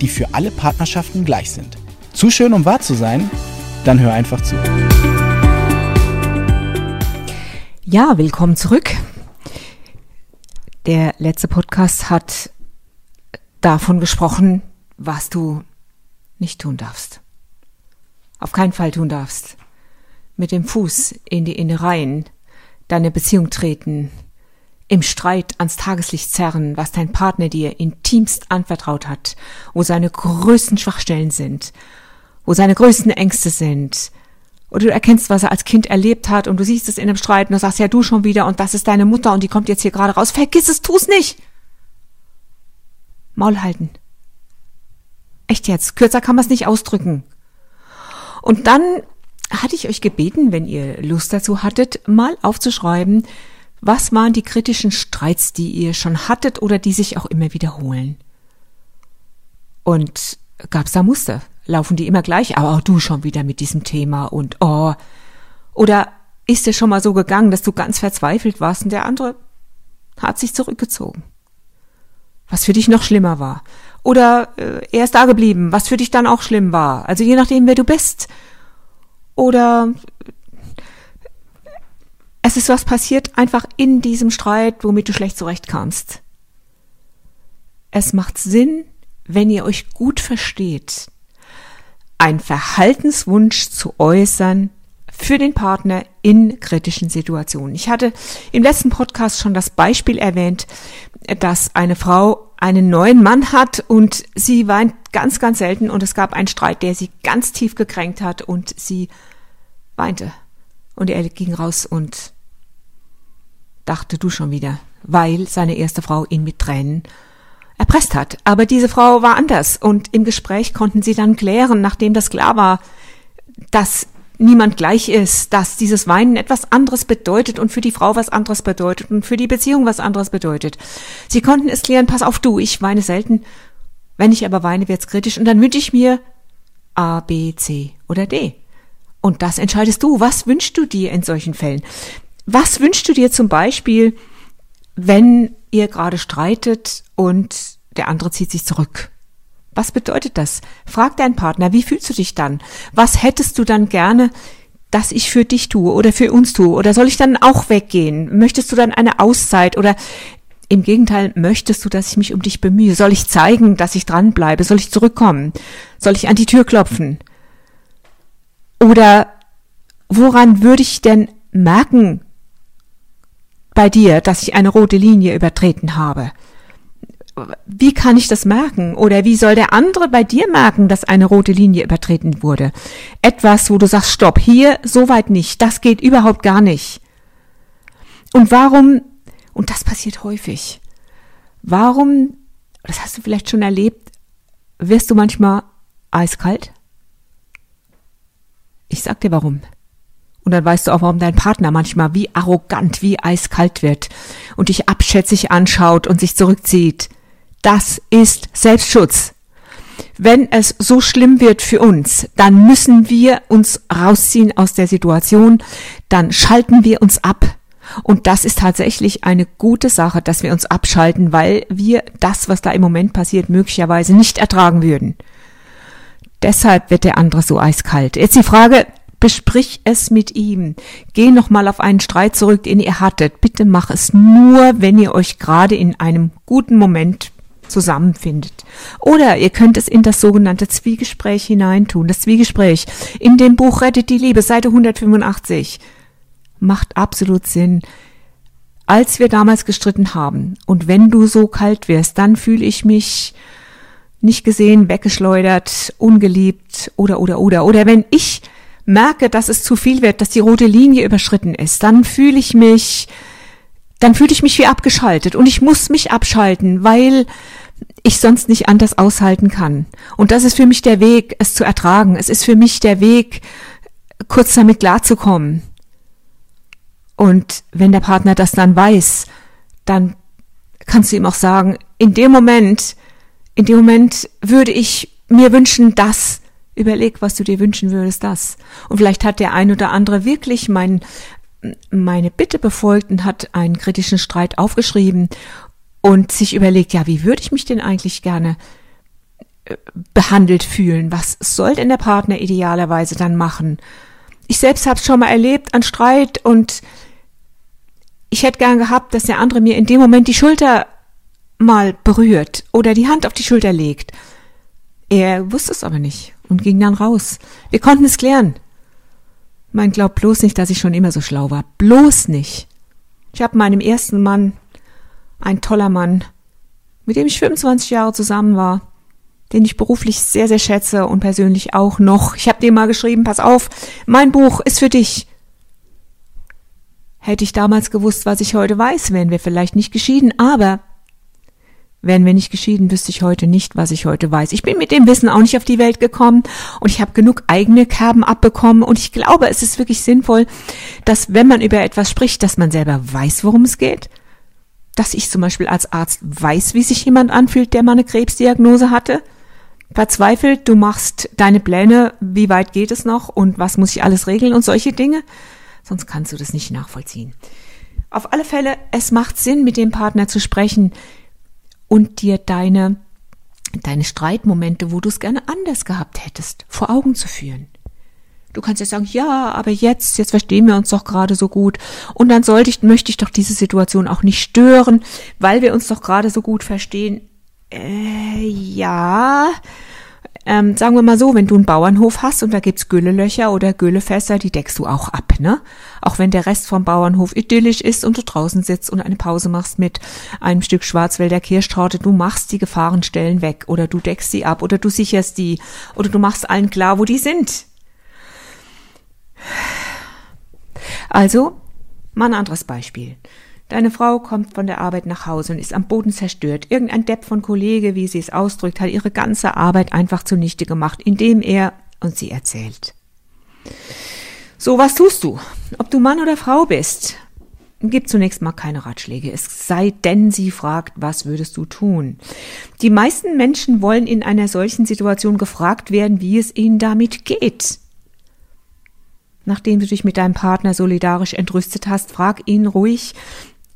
die für alle Partnerschaften gleich sind. Zu schön, um wahr zu sein? Dann hör einfach zu. Ja, willkommen zurück. Der letzte Podcast hat davon gesprochen, was du nicht tun darfst. Auf keinen Fall tun darfst. Mit dem Fuß in die Innereien deine Beziehung treten, im Streit ans Tageslicht zerren, was dein Partner dir intimst anvertraut hat, wo seine größten Schwachstellen sind, wo seine größten Ängste sind, oder du erkennst, was er als Kind erlebt hat und du siehst es in einem Streit und du sagst, ja, du schon wieder und das ist deine Mutter und die kommt jetzt hier gerade raus. Vergiss es, tu's nicht! Maul halten. Echt jetzt, kürzer kann man es nicht ausdrücken. Und dann hatte ich euch gebeten, wenn ihr Lust dazu hattet, mal aufzuschreiben, was waren die kritischen Streits, die ihr schon hattet oder die sich auch immer wiederholen? Und gab's da Muster? Laufen die immer gleich? Aber auch du schon wieder mit diesem Thema und oh. Oder ist es schon mal so gegangen, dass du ganz verzweifelt warst und der andere hat sich zurückgezogen? Was für dich noch schlimmer war. Oder äh, er ist da geblieben, was für dich dann auch schlimm war. Also je nachdem, wer du bist. Oder es ist was passiert einfach in diesem Streit, womit du schlecht zurechtkamst. Es macht Sinn, wenn ihr euch gut versteht, einen Verhaltenswunsch zu äußern für den Partner in kritischen Situationen. Ich hatte im letzten Podcast schon das Beispiel erwähnt, dass eine Frau einen neuen Mann hat und sie weint ganz, ganz selten und es gab einen Streit, der sie ganz tief gekränkt hat und sie weinte. Und er ging raus und dachte du schon wieder, weil seine erste Frau ihn mit Tränen erpresst hat. Aber diese Frau war anders und im Gespräch konnten sie dann klären, nachdem das klar war, dass niemand gleich ist, dass dieses Weinen etwas anderes bedeutet und für die Frau was anderes bedeutet und für die Beziehung was anderes bedeutet. Sie konnten es klären, pass auf du, ich weine selten, wenn ich aber weine, wird's kritisch und dann wünsche ich mir A, B, C oder D. Und das entscheidest du. Was wünschst du dir in solchen Fällen? Was wünschst du dir zum Beispiel, wenn ihr gerade streitet und der andere zieht sich zurück? Was bedeutet das? Frag deinen Partner, wie fühlst du dich dann? Was hättest du dann gerne, dass ich für dich tue oder für uns tue? Oder soll ich dann auch weggehen? Möchtest du dann eine Auszeit oder im Gegenteil, möchtest du, dass ich mich um dich bemühe? Soll ich zeigen, dass ich dranbleibe? Soll ich zurückkommen? Soll ich an die Tür klopfen? Oder woran würde ich denn merken, bei dir, dass ich eine rote Linie übertreten habe? Wie kann ich das merken? Oder wie soll der andere bei dir merken, dass eine rote Linie übertreten wurde? Etwas, wo du sagst, stopp, hier, soweit nicht, das geht überhaupt gar nicht. Und warum, und das passiert häufig, warum, das hast du vielleicht schon erlebt, wirst du manchmal eiskalt? Ich sag dir warum. Und dann weißt du auch, warum dein Partner manchmal wie arrogant, wie eiskalt wird und dich abschätzig anschaut und sich zurückzieht. Das ist Selbstschutz. Wenn es so schlimm wird für uns, dann müssen wir uns rausziehen aus der Situation, dann schalten wir uns ab. Und das ist tatsächlich eine gute Sache, dass wir uns abschalten, weil wir das, was da im Moment passiert, möglicherweise nicht ertragen würden. Deshalb wird der andere so eiskalt. Jetzt die Frage, Besprich es mit ihm. Geh nochmal auf einen Streit zurück, den ihr hattet. Bitte mach es nur, wenn ihr euch gerade in einem guten Moment zusammenfindet. Oder ihr könnt es in das sogenannte Zwiegespräch hineintun. Das Zwiegespräch in dem Buch Rettet die Liebe, Seite 185. Macht absolut Sinn. Als wir damals gestritten haben und wenn du so kalt wirst, dann fühle ich mich nicht gesehen, weggeschleudert, ungeliebt oder oder oder. Oder wenn ich merke, dass es zu viel wird, dass die rote Linie überschritten ist, dann fühle ich mich, dann fühle ich mich wie abgeschaltet und ich muss mich abschalten, weil ich sonst nicht anders aushalten kann. Und das ist für mich der Weg, es zu ertragen. Es ist für mich der Weg, kurz damit klarzukommen. Und wenn der Partner das dann weiß, dann kannst du ihm auch sagen, in dem Moment, in dem Moment würde ich mir wünschen, das. Überleg, was du dir wünschen würdest, das. Und vielleicht hat der ein oder andere wirklich mein, meine Bitte befolgt und hat einen kritischen Streit aufgeschrieben und sich überlegt, ja, wie würde ich mich denn eigentlich gerne äh, behandelt fühlen? Was soll denn der Partner idealerweise dann machen? Ich selbst habe es schon mal erlebt an Streit und ich hätte gern gehabt, dass der andere mir in dem Moment die Schulter mal berührt oder die Hand auf die Schulter legt. Er wusste es aber nicht und ging dann raus. Wir konnten es klären. Mein glaubt bloß nicht, dass ich schon immer so schlau war. Bloß nicht. Ich habe meinem ersten Mann, ein toller Mann, mit dem ich 25 Jahre zusammen war, den ich beruflich sehr, sehr schätze und persönlich auch noch. Ich habe dem mal geschrieben, pass auf, mein Buch ist für dich. Hätte ich damals gewusst, was ich heute weiß, wären wir vielleicht nicht geschieden, aber Wären wir nicht geschieden, wüsste ich heute nicht, was ich heute weiß. Ich bin mit dem Wissen auch nicht auf die Welt gekommen und ich habe genug eigene Kerben abbekommen und ich glaube, es ist wirklich sinnvoll, dass wenn man über etwas spricht, dass man selber weiß, worum es geht. Dass ich zum Beispiel als Arzt weiß, wie sich jemand anfühlt, der mal eine Krebsdiagnose hatte. Verzweifelt, du machst deine Pläne, wie weit geht es noch und was muss ich alles regeln und solche Dinge. Sonst kannst du das nicht nachvollziehen. Auf alle Fälle, es macht Sinn, mit dem Partner zu sprechen, und dir deine, deine Streitmomente, wo du es gerne anders gehabt hättest, vor Augen zu führen. Du kannst ja sagen, ja, aber jetzt, jetzt verstehen wir uns doch gerade so gut. Und dann sollte ich, möchte ich doch diese Situation auch nicht stören, weil wir uns doch gerade so gut verstehen. Äh, ja, ähm, sagen wir mal so, wenn du einen Bauernhof hast und da gibt's Güllelöcher oder Güllefässer, die deckst du auch ab, ne? Auch wenn der Rest vom Bauernhof idyllisch ist und du draußen sitzt und eine Pause machst mit einem Stück Schwarzwälder Kirschtraute, du machst die Gefahrenstellen weg oder du deckst sie ab oder du sicherst die oder du machst allen klar, wo die sind. Also, mal ein anderes Beispiel. Deine Frau kommt von der Arbeit nach Hause und ist am Boden zerstört. Irgendein Depp von Kollege, wie sie es ausdrückt, hat ihre ganze Arbeit einfach zunichte gemacht, indem er und sie erzählt. So, was tust du? Ob du Mann oder Frau bist? Gib zunächst mal keine Ratschläge, es sei denn, sie fragt, was würdest du tun? Die meisten Menschen wollen in einer solchen Situation gefragt werden, wie es ihnen damit geht. Nachdem du dich mit deinem Partner solidarisch entrüstet hast, frag ihn ruhig,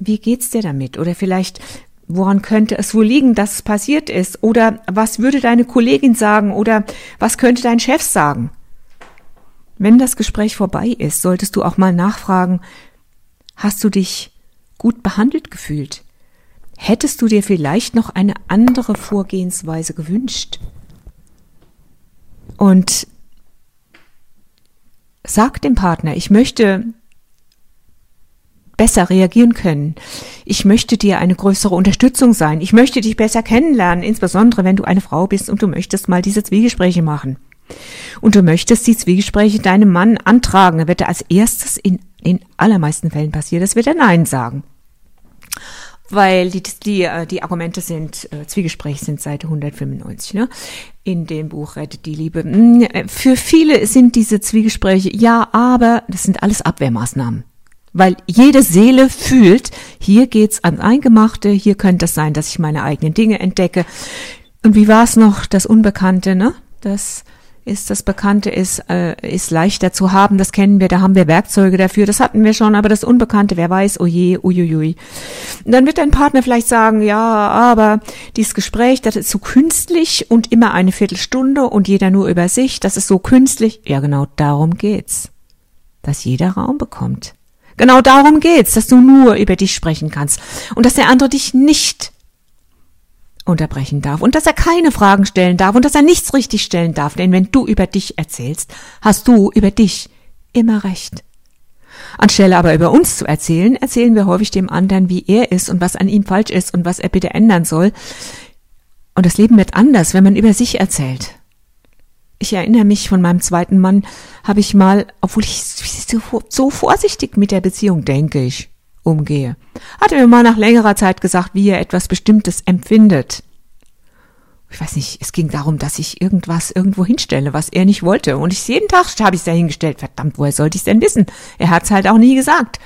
wie geht's dir damit? Oder vielleicht, woran könnte es wohl liegen, dass es passiert ist? Oder was würde deine Kollegin sagen? Oder was könnte dein Chef sagen? Wenn das Gespräch vorbei ist, solltest du auch mal nachfragen, hast du dich gut behandelt gefühlt? Hättest du dir vielleicht noch eine andere Vorgehensweise gewünscht? Und sag dem Partner, ich möchte besser reagieren können. Ich möchte dir eine größere Unterstützung sein. Ich möchte dich besser kennenlernen, insbesondere wenn du eine Frau bist und du möchtest mal diese Zwiegespräche machen. Und du möchtest die Zwiegespräche deinem Mann antragen, dann wird er als erstes in den allermeisten Fällen passieren, das wird er Nein sagen. Weil die, die, äh, die Argumente sind, äh, Zwiegespräche sind Seite 195, ne? In dem Buch Rettet die Liebe. Hm, für viele sind diese Zwiegespräche, ja, aber das sind alles Abwehrmaßnahmen. Weil jede Seele fühlt, hier geht's ans Eingemachte, hier könnte es sein, dass ich meine eigenen Dinge entdecke. Und wie war es noch, das Unbekannte, ne? Das ist das Bekannte ist, äh, ist leichter zu haben, das kennen wir, da haben wir Werkzeuge dafür, das hatten wir schon, aber das Unbekannte, wer weiß, oh je, uiuiui. Und dann wird dein Partner vielleicht sagen, ja, aber dieses Gespräch, das ist so künstlich und immer eine Viertelstunde und jeder nur über sich, das ist so künstlich. Ja, genau darum geht's. Dass jeder Raum bekommt. Genau darum geht's, dass du nur über dich sprechen kannst und dass der andere dich nicht unterbrechen darf und dass er keine Fragen stellen darf und dass er nichts richtig stellen darf, denn wenn du über dich erzählst, hast du über dich immer recht. Anstelle aber über uns zu erzählen, erzählen wir häufig dem anderen, wie er ist und was an ihm falsch ist und was er bitte ändern soll. Und das Leben wird anders, wenn man über sich erzählt ich erinnere mich von meinem zweiten Mann, habe ich mal, obwohl ich so, vorsichtig mit der Beziehung, denke ich, umgehe, hat er mir mal nach längerer Zeit gesagt, wie er etwas Bestimmtes empfindet. ich weiß nicht, es ging darum, dass ich irgendwas irgendwo hinstelle, was er nicht wollte. Und ich jeden Tag habe ich es da hingestellt. Verdammt, woher sollte ich es denn wissen? Er hat es halt auch nie gesagt.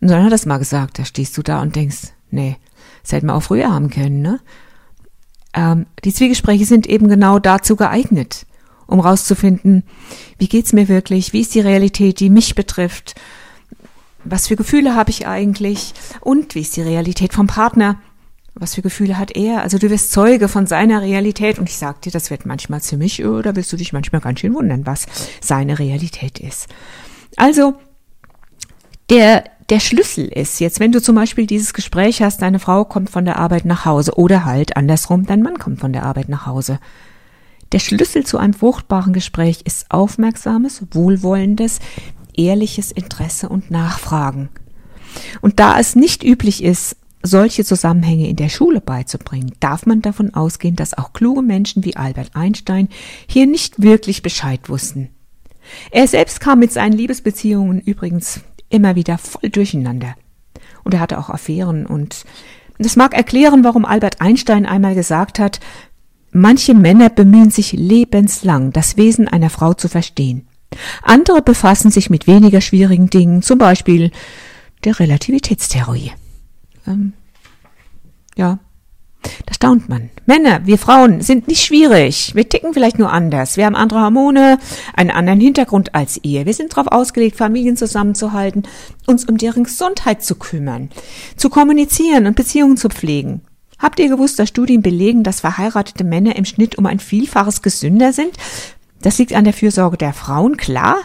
Und dann hat er es mal gesagt. Da stehst du da und denkst, nee, das hätten wir auch früher haben können, ne? Ähm, die Zwiegespräche sind eben genau dazu geeignet, um rauszufinden, wie geht's mir wirklich, wie ist die Realität, die mich betrifft, was für Gefühle habe ich eigentlich und wie ist die Realität vom Partner, was für Gefühle hat er? Also du wirst Zeuge von seiner Realität und ich sag dir, das wird manchmal ziemlich, oder willst du dich manchmal ganz schön wundern, was seine Realität ist. Also, der, der Schlüssel ist jetzt, wenn du zum Beispiel dieses Gespräch hast, deine Frau kommt von der Arbeit nach Hause oder halt andersrum, dein Mann kommt von der Arbeit nach Hause. Der Schlüssel zu einem fruchtbaren Gespräch ist aufmerksames, wohlwollendes, ehrliches Interesse und Nachfragen. Und da es nicht üblich ist, solche Zusammenhänge in der Schule beizubringen, darf man davon ausgehen, dass auch kluge Menschen wie Albert Einstein hier nicht wirklich Bescheid wussten. Er selbst kam mit seinen Liebesbeziehungen übrigens immer wieder voll durcheinander. Und er hatte auch Affären und das mag erklären, warum Albert Einstein einmal gesagt hat, manche Männer bemühen sich lebenslang, das Wesen einer Frau zu verstehen. Andere befassen sich mit weniger schwierigen Dingen, zum Beispiel der Relativitätstheorie. Ähm, ja, da staunt man. Männer, wir Frauen sind nicht schwierig. Wir ticken vielleicht nur anders. Wir haben andere Hormone, einen anderen Hintergrund als ihr. Wir sind darauf ausgelegt, Familien zusammenzuhalten, uns um deren Gesundheit zu kümmern, zu kommunizieren und Beziehungen zu pflegen. Habt ihr gewusst, dass Studien belegen, dass verheiratete Männer im Schnitt um ein Vielfaches gesünder sind? Das liegt an der Fürsorge der Frauen, klar,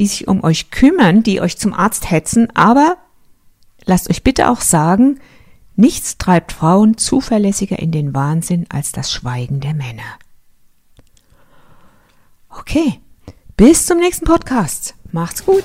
die sich um euch kümmern, die euch zum Arzt hetzen, aber lasst euch bitte auch sagen, nichts treibt Frauen zuverlässiger in den Wahnsinn als das Schweigen der Männer. Okay, bis zum nächsten Podcast. Macht's gut.